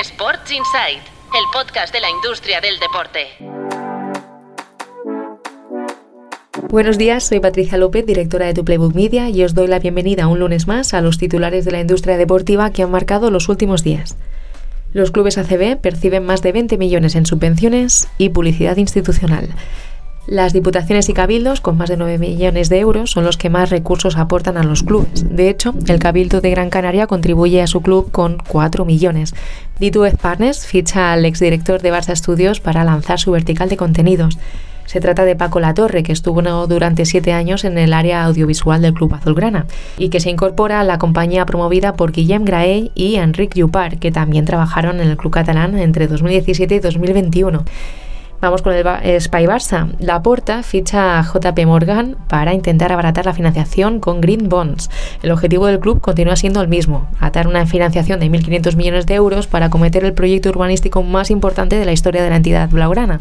Sports Insight, el podcast de la industria del deporte. Buenos días, soy Patricia López, directora de Tu Playbook Media, y os doy la bienvenida un lunes más a los titulares de la industria deportiva que han marcado los últimos días. Los clubes ACB perciben más de 20 millones en subvenciones y publicidad institucional. Las diputaciones y cabildos, con más de 9 millones de euros, son los que más recursos aportan a los clubes. De hecho, el Cabildo de Gran Canaria contribuye a su club con 4 millones. D2F Partners ficha al exdirector de Barça Studios para lanzar su vertical de contenidos. Se trata de Paco Latorre, que estuvo durante siete años en el área audiovisual del Club Azulgrana y que se incorpora a la compañía promovida por Guillem Graell y Enric Llupar, que también trabajaron en el club catalán entre 2017 y 2021. Vamos con el Spy Barça. La Porta ficha a JP Morgan para intentar abaratar la financiación con Green Bonds. El objetivo del club continúa siendo el mismo, atar una financiación de 1.500 millones de euros para acometer el proyecto urbanístico más importante de la historia de la entidad blaugrana.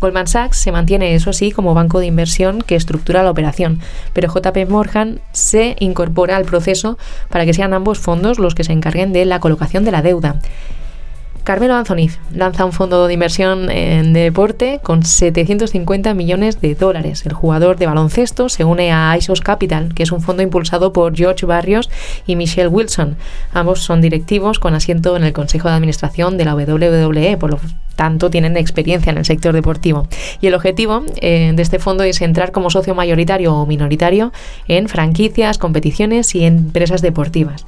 Goldman Sachs se mantiene, eso sí, como banco de inversión que estructura la operación, pero JP Morgan se incorpora al proceso para que sean ambos fondos los que se encarguen de la colocación de la deuda. Carmelo Anthony lanza un fondo de inversión en deporte con 750 millones de dólares. El jugador de baloncesto se une a ISOS Capital, que es un fondo impulsado por George Barrios y Michelle Wilson. Ambos son directivos con asiento en el Consejo de Administración de la WWE, por lo tanto tienen experiencia en el sector deportivo. Y el objetivo eh, de este fondo es entrar como socio mayoritario o minoritario en franquicias, competiciones y empresas deportivas.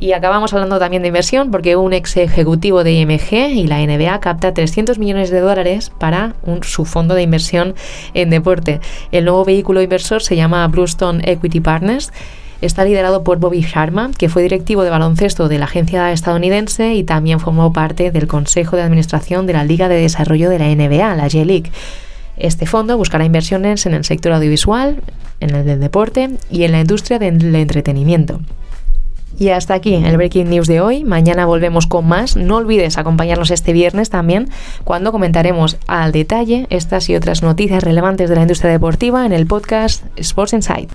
Y acabamos hablando también de inversión porque un ex ejecutivo de IMG y la NBA capta 300 millones de dólares para un, su fondo de inversión en deporte. El nuevo vehículo inversor se llama Bluestone Equity Partners. Está liderado por Bobby Sharma, que fue directivo de baloncesto de la agencia estadounidense y también formó parte del Consejo de Administración de la Liga de Desarrollo de la NBA, la J-League. Este fondo buscará inversiones en el sector audiovisual, en el del deporte y en la industria del entretenimiento. Y hasta aquí el Breaking News de hoy. Mañana volvemos con más. No olvides acompañarnos este viernes también cuando comentaremos al detalle estas y otras noticias relevantes de la industria deportiva en el podcast Sports Insight.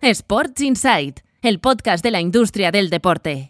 Sports Insight, el podcast de la industria del deporte.